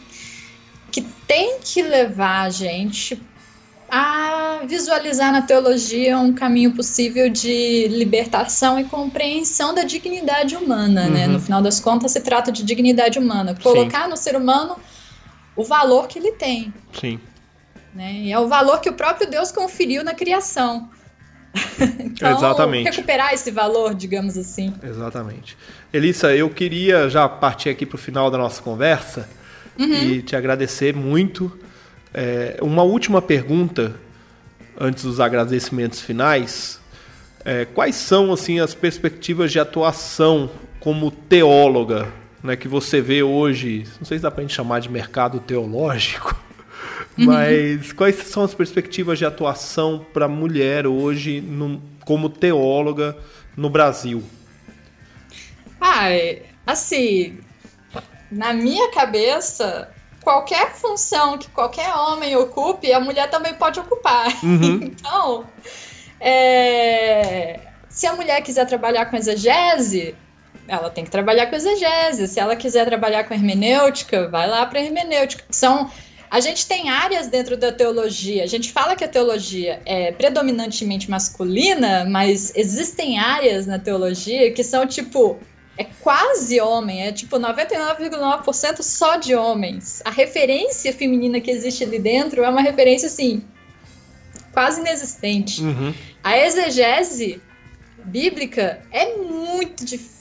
S2: que tem que levar a gente a visualizar na teologia um caminho possível de libertação e compreensão da dignidade humana, uhum. né? No final das contas, se trata de dignidade humana. Colocar Sim. no ser humano o valor que ele tem.
S1: Sim.
S2: Né? E é o valor que o próprio Deus conferiu na criação. então,
S1: Exatamente.
S2: recuperar esse valor, digamos assim.
S1: Exatamente. Elissa, eu queria já partir aqui para o final da nossa conversa uhum. e te agradecer muito. É, uma última pergunta antes dos agradecimentos finais. É, quais são assim as perspectivas de atuação como teóloga né, que você vê hoje, não sei se dá para a gente chamar de mercado teológico, mas quais são as perspectivas de atuação para a mulher hoje no, como teóloga no Brasil?
S2: Ah, assim, na minha cabeça, qualquer função que qualquer homem ocupe, a mulher também pode ocupar. Uhum. então, é, se a mulher quiser trabalhar com exegese, ela tem que trabalhar com exegese. Se ela quiser trabalhar com hermenêutica, vai lá para hermenêutica. São a gente tem áreas dentro da teologia. A gente fala que a teologia é predominantemente masculina, mas existem áreas na teologia que são tipo é quase homem, é tipo 99,9% só de homens. A referência feminina que existe ali dentro é uma referência assim quase inexistente. Uhum. A exegese bíblica é muito difícil,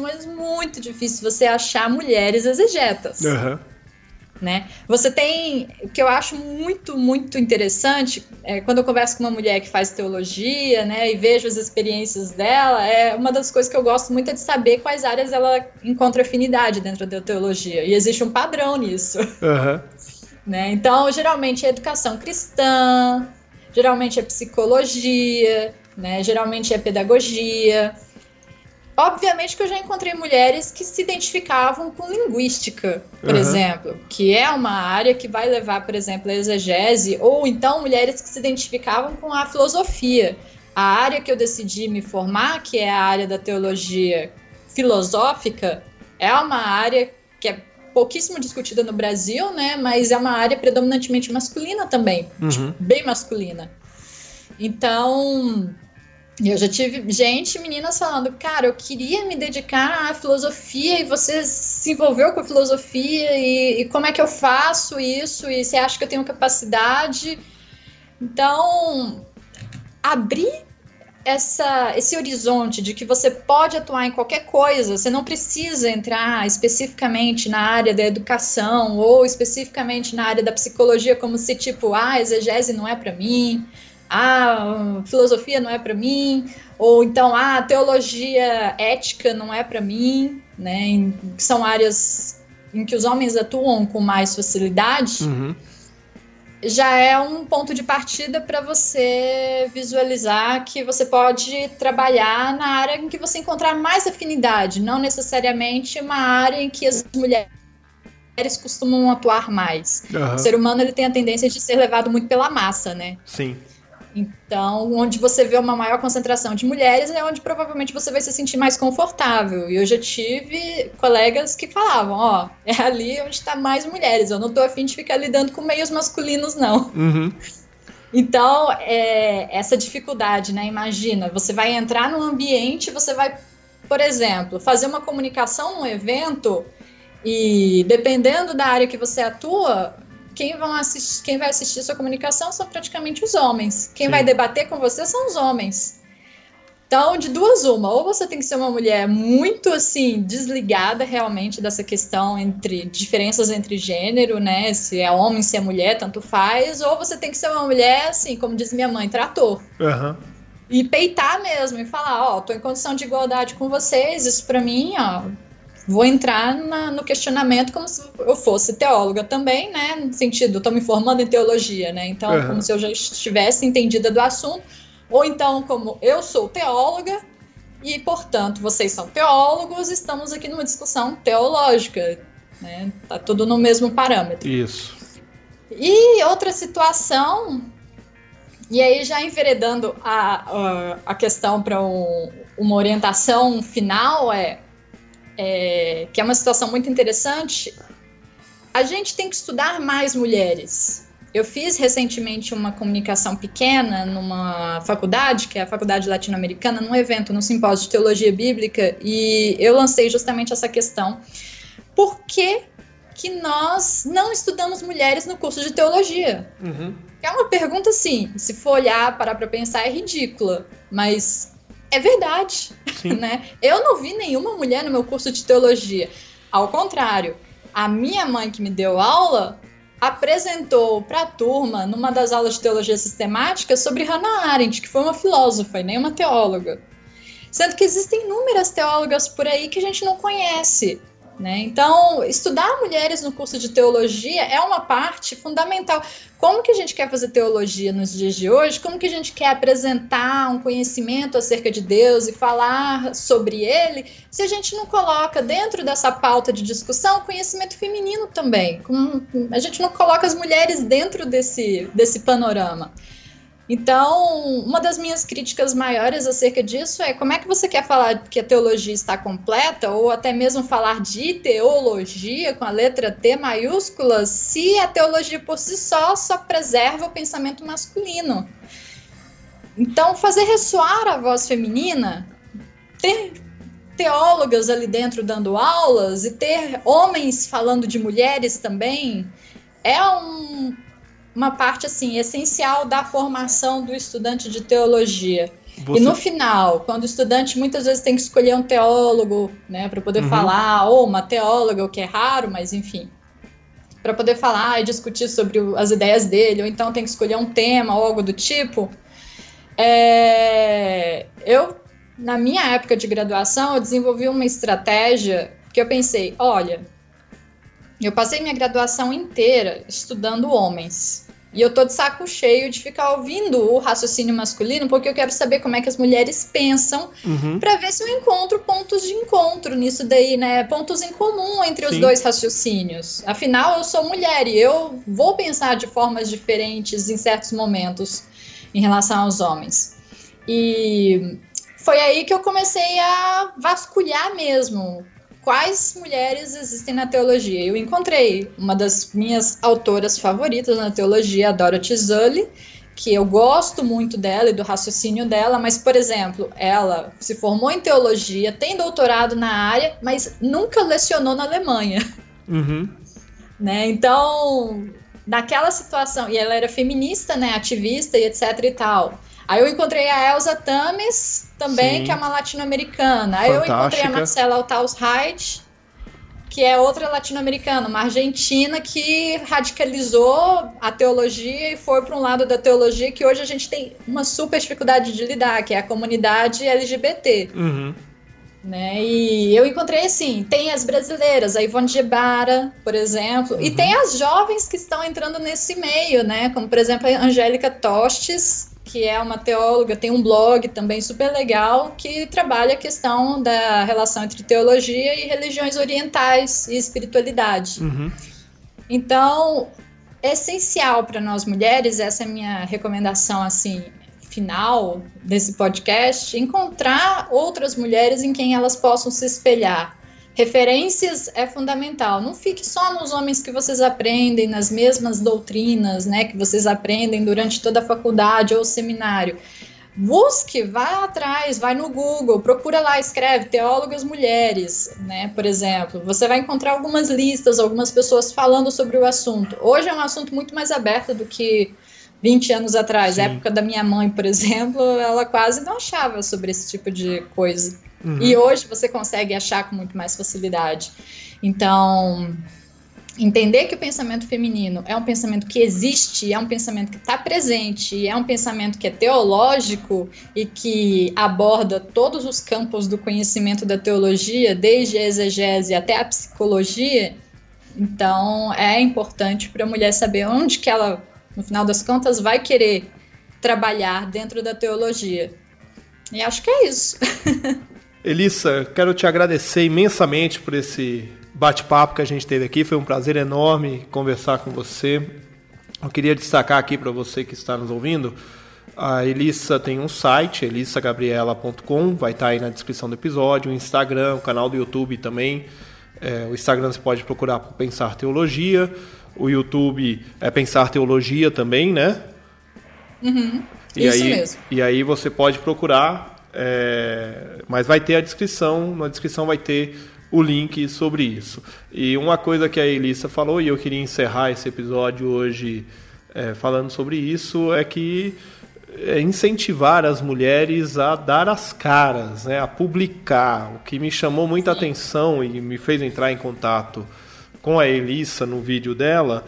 S2: mas muito difícil você achar mulheres exegetas. Uhum. Né? Você tem o que eu acho muito, muito interessante é, quando eu converso com uma mulher que faz teologia, né, e vejo as experiências dela, é uma das coisas que eu gosto muito é de saber quais áreas ela encontra afinidade dentro da teologia. E existe um padrão nisso. Uhum. Né? Então, geralmente é educação cristã, geralmente é psicologia, né? Geralmente é pedagogia. Obviamente que eu já encontrei mulheres que se identificavam com linguística, por uhum. exemplo, que é uma área que vai levar, por exemplo, a exegese, ou então mulheres que se identificavam com a filosofia. A área que eu decidi me formar, que é a área da teologia filosófica, é uma área que é pouquíssimo discutida no Brasil, né? Mas é uma área predominantemente masculina também, uhum. bem masculina. Então, eu já tive gente, meninas falando, cara, eu queria me dedicar à filosofia e você se envolveu com a filosofia e, e como é que eu faço isso? E você acha que eu tenho capacidade? Então, abrir essa, esse horizonte de que você pode atuar em qualquer coisa, você não precisa entrar especificamente na área da educação ou especificamente na área da psicologia, como se tipo, ah, exegese não é para mim, ah, filosofia não é para mim, ou então, ah, teologia ética não é para mim, né? São áreas em que os homens atuam com mais facilidade. Uhum. Já é um ponto de partida para você visualizar que você pode trabalhar na área em que você encontrar mais afinidade, não necessariamente uma área em que as mulheres costumam atuar mais. Uhum. O ser humano ele tem a tendência de ser levado muito pela massa, né?
S1: Sim.
S2: Então, onde você vê uma maior concentração de mulheres é onde provavelmente você vai se sentir mais confortável. E eu já tive colegas que falavam: ó, oh, é ali onde está mais mulheres. Eu não tô afim de ficar lidando com meios masculinos, não.
S1: Uhum.
S2: Então, é, essa dificuldade, né? Imagina, você vai entrar num ambiente, você vai, por exemplo, fazer uma comunicação num evento e dependendo da área que você atua, quem, vão assistir, quem vai assistir sua comunicação são praticamente os homens. Quem Sim. vai debater com você são os homens. Então, de duas uma, ou você tem que ser uma mulher muito assim desligada realmente dessa questão entre diferenças entre gênero, né? Se é homem, se é mulher, tanto faz, ou você tem que ser uma mulher assim, como diz minha mãe, trator.
S1: Uhum.
S2: E peitar mesmo e falar, ó, oh, tô em condição de igualdade com vocês, isso para mim, ó, vou entrar na, no questionamento como se eu fosse teóloga também, né? No sentido, estou me formando em teologia, né? Então, uhum. como se eu já estivesse entendida do assunto. Ou então, como eu sou teóloga e, portanto, vocês são teólogos, estamos aqui numa discussão teológica, né? Tá tudo no mesmo parâmetro.
S1: Isso.
S2: E outra situação, e aí já enveredando a, a, a questão para um, uma orientação final, é é, que é uma situação muito interessante, a gente tem que estudar mais mulheres. Eu fiz recentemente uma comunicação pequena numa faculdade, que é a Faculdade Latino-Americana, num evento, num simpósio de teologia bíblica, e eu lancei justamente essa questão. Por que, que nós não estudamos mulheres no curso de teologia?
S1: Uhum.
S2: É uma pergunta, assim, se for olhar, parar para pensar, é ridícula, mas é verdade, né? Eu não vi nenhuma mulher no meu curso de teologia. Ao contrário, a minha mãe que me deu aula apresentou para a turma, numa das aulas de teologia sistemática, sobre Hannah Arendt, que foi uma filósofa e nem uma teóloga. Sendo que existem inúmeras teólogas por aí que a gente não conhece. Né? Então, estudar mulheres no curso de teologia é uma parte fundamental. Como que a gente quer fazer teologia nos dias de hoje? Como que a gente quer apresentar um conhecimento acerca de Deus e falar sobre ele, se a gente não coloca dentro dessa pauta de discussão conhecimento feminino também? A gente não coloca as mulheres dentro desse, desse panorama. Então, uma das minhas críticas maiores acerca disso é como é que você quer falar que a teologia está completa, ou até mesmo falar de teologia com a letra T maiúscula, se a teologia por si só só preserva o pensamento masculino. Então, fazer ressoar a voz feminina, ter teólogas ali dentro dando aulas e ter homens falando de mulheres também é um uma parte assim essencial da formação do estudante de teologia. Você... E no final, quando o estudante muitas vezes tem que escolher um teólogo, né, para poder uhum. falar, ou uma teóloga, o que é raro, mas enfim, para poder falar e discutir sobre as ideias dele, ou então tem que escolher um tema ou algo do tipo. É... Eu, na minha época de graduação, eu desenvolvi uma estratégia que eu pensei, olha, eu passei minha graduação inteira estudando homens. E eu tô de saco cheio de ficar ouvindo o raciocínio masculino, porque eu quero saber como é que as mulheres pensam, uhum. para ver se eu encontro pontos de encontro nisso daí, né? Pontos em comum entre Sim. os dois raciocínios. Afinal, eu sou mulher e eu vou pensar de formas diferentes em certos momentos em relação aos homens. E foi aí que eu comecei a vasculhar mesmo quais mulheres existem na teologia. Eu encontrei uma das minhas autoras favoritas na teologia, a Dorothy Zully, que eu gosto muito dela e do raciocínio dela, mas, por exemplo, ela se formou em teologia, tem doutorado na área, mas nunca lecionou na Alemanha.
S1: Uhum.
S2: Né? Então, naquela situação, e ela era feminista, né, ativista e etc e tal. Aí eu encontrei a Elsa Tames, também, Sim. que é uma latino-americana. Aí eu encontrei a Marcela Altaus Hyde, que é outra latino-americana, uma argentina que radicalizou a teologia e foi para um lado da teologia que hoje a gente tem uma super dificuldade de lidar, que é a comunidade LGBT.
S1: Uhum.
S2: Né? E eu encontrei assim, tem as brasileiras, a Ivone Gebara, por exemplo, uhum. e tem as jovens que estão entrando nesse meio, né? Como por exemplo a Angélica Tostes, que é uma teóloga, tem um blog também super legal que trabalha a questão da relação entre teologia e religiões orientais e espiritualidade.
S1: Uhum.
S2: Então, é essencial para nós mulheres, essa é a minha recomendação assim final desse podcast, encontrar outras mulheres em quem elas possam se espelhar Referências é fundamental. Não fique só nos homens que vocês aprendem, nas mesmas doutrinas, né, que vocês aprendem durante toda a faculdade ou seminário. Busque, vá atrás, vai no Google, procura lá, escreve teólogas mulheres, né? Por exemplo, você vai encontrar algumas listas, algumas pessoas falando sobre o assunto. Hoje é um assunto muito mais aberto do que 20 anos atrás. Sim. época da minha mãe, por exemplo, ela quase não achava sobre esse tipo de coisa. Uhum. E hoje você consegue achar com muito mais facilidade. Então, entender que o pensamento feminino é um pensamento que existe, é um pensamento que está presente, é um pensamento que é teológico e que aborda todos os campos do conhecimento da teologia, desde a exegese até a psicologia. Então, é importante para a mulher saber onde que ela, no final das contas, vai querer trabalhar dentro da teologia. E acho que é isso.
S1: Elissa, quero te agradecer imensamente por esse bate-papo que a gente teve aqui. Foi um prazer enorme conversar com você. Eu queria destacar aqui para você que está nos ouvindo, a Elissa tem um site, elissagabriela.com, vai estar tá aí na descrição do episódio, o Instagram, o canal do YouTube também. É, o Instagram você pode procurar por Pensar Teologia, o YouTube é Pensar Teologia também, né?
S2: Uhum, e isso
S1: aí,
S2: mesmo.
S1: E aí você pode procurar é, mas vai ter a descrição, na descrição vai ter o link sobre isso. E uma coisa que a Elissa falou, e eu queria encerrar esse episódio hoje é, falando sobre isso, é que é incentivar as mulheres a dar as caras, né, a publicar. O que me chamou muita atenção e me fez entrar em contato com a Elissa no vídeo dela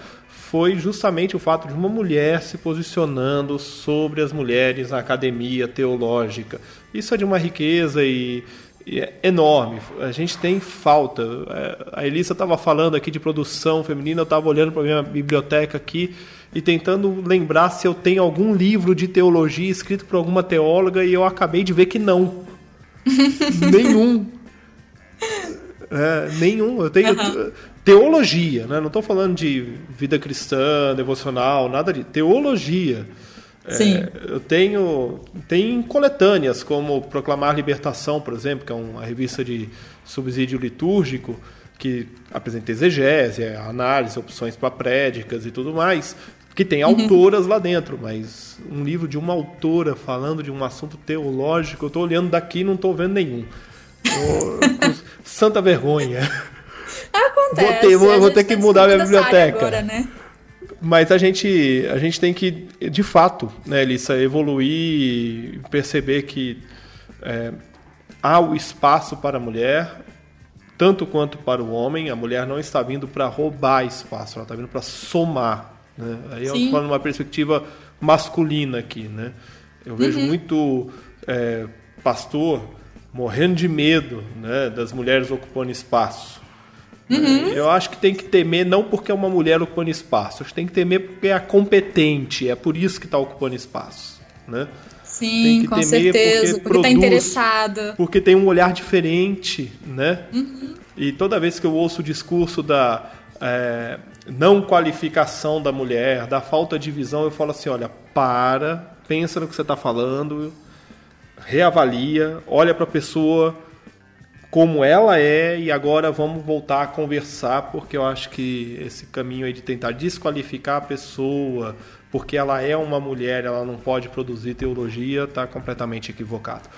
S1: foi justamente o fato de uma mulher se posicionando sobre as mulheres na academia teológica. Isso é de uma riqueza e, e é enorme. A gente tem falta. É, a Elisa estava falando aqui de produção feminina, eu estava olhando para a minha biblioteca aqui e tentando lembrar se eu tenho algum livro de teologia escrito por alguma teóloga e eu acabei de ver que não. nenhum. É, nenhum. Eu tenho. Uhum teologia, né? não estou falando de vida cristã, devocional, nada de teologia.
S2: Sim.
S1: É, eu tenho tem coletâneas como Proclamar Libertação, por exemplo, que é uma revista de subsídio litúrgico que apresenta exegese, análise, opções para prédicas e tudo mais, que tem uhum. autoras lá dentro, mas um livro de uma autora falando de um assunto teológico, eu estou olhando daqui e não estou vendo nenhum. santa vergonha.
S2: Acontece.
S1: Vou ter, vou, vou ter que mudar minha biblioteca. Agora, né? Mas a gente, a gente tem que, de fato, né, Elissa, evoluir perceber que é, há o espaço para a mulher, tanto quanto para o homem. A mulher não está vindo para roubar espaço, ela está vindo para somar. Né? Aí eu estou falando uma perspectiva masculina aqui. Né? Eu vejo uhum. muito é, pastor morrendo de medo né, das mulheres ocupando espaço. Uhum. Eu acho que tem que temer não porque é uma mulher ocupando espaço, acho que tem que temer porque é competente, é por isso que está ocupando espaço, né?
S2: Sim, com certeza, porque está interessada.
S1: Porque tem um olhar diferente, né? Uhum. E toda vez que eu ouço o discurso da é, não qualificação da mulher, da falta de visão, eu falo assim, olha, para, pensa no que você está falando, reavalia, olha para a pessoa como ela é e agora vamos voltar a conversar porque eu acho que esse caminho aí de tentar desqualificar a pessoa porque ela é uma mulher, ela não pode produzir teologia, está completamente equivocado.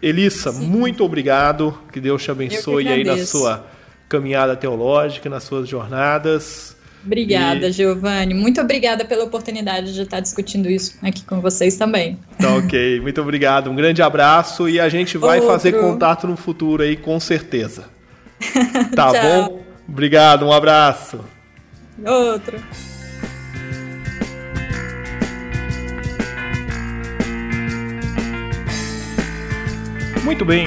S1: Elissa, Sim. muito obrigado, que Deus te abençoe aí na sua caminhada teológica, nas suas jornadas.
S2: Obrigada, e... Giovanni. Muito obrigada pela oportunidade de estar discutindo isso aqui com vocês também.
S1: Tá ok, muito obrigado. Um grande abraço e a gente vai Outro. fazer contato no futuro aí, com certeza. Tá bom? Obrigado, um abraço.
S2: Outro.
S1: Muito bem,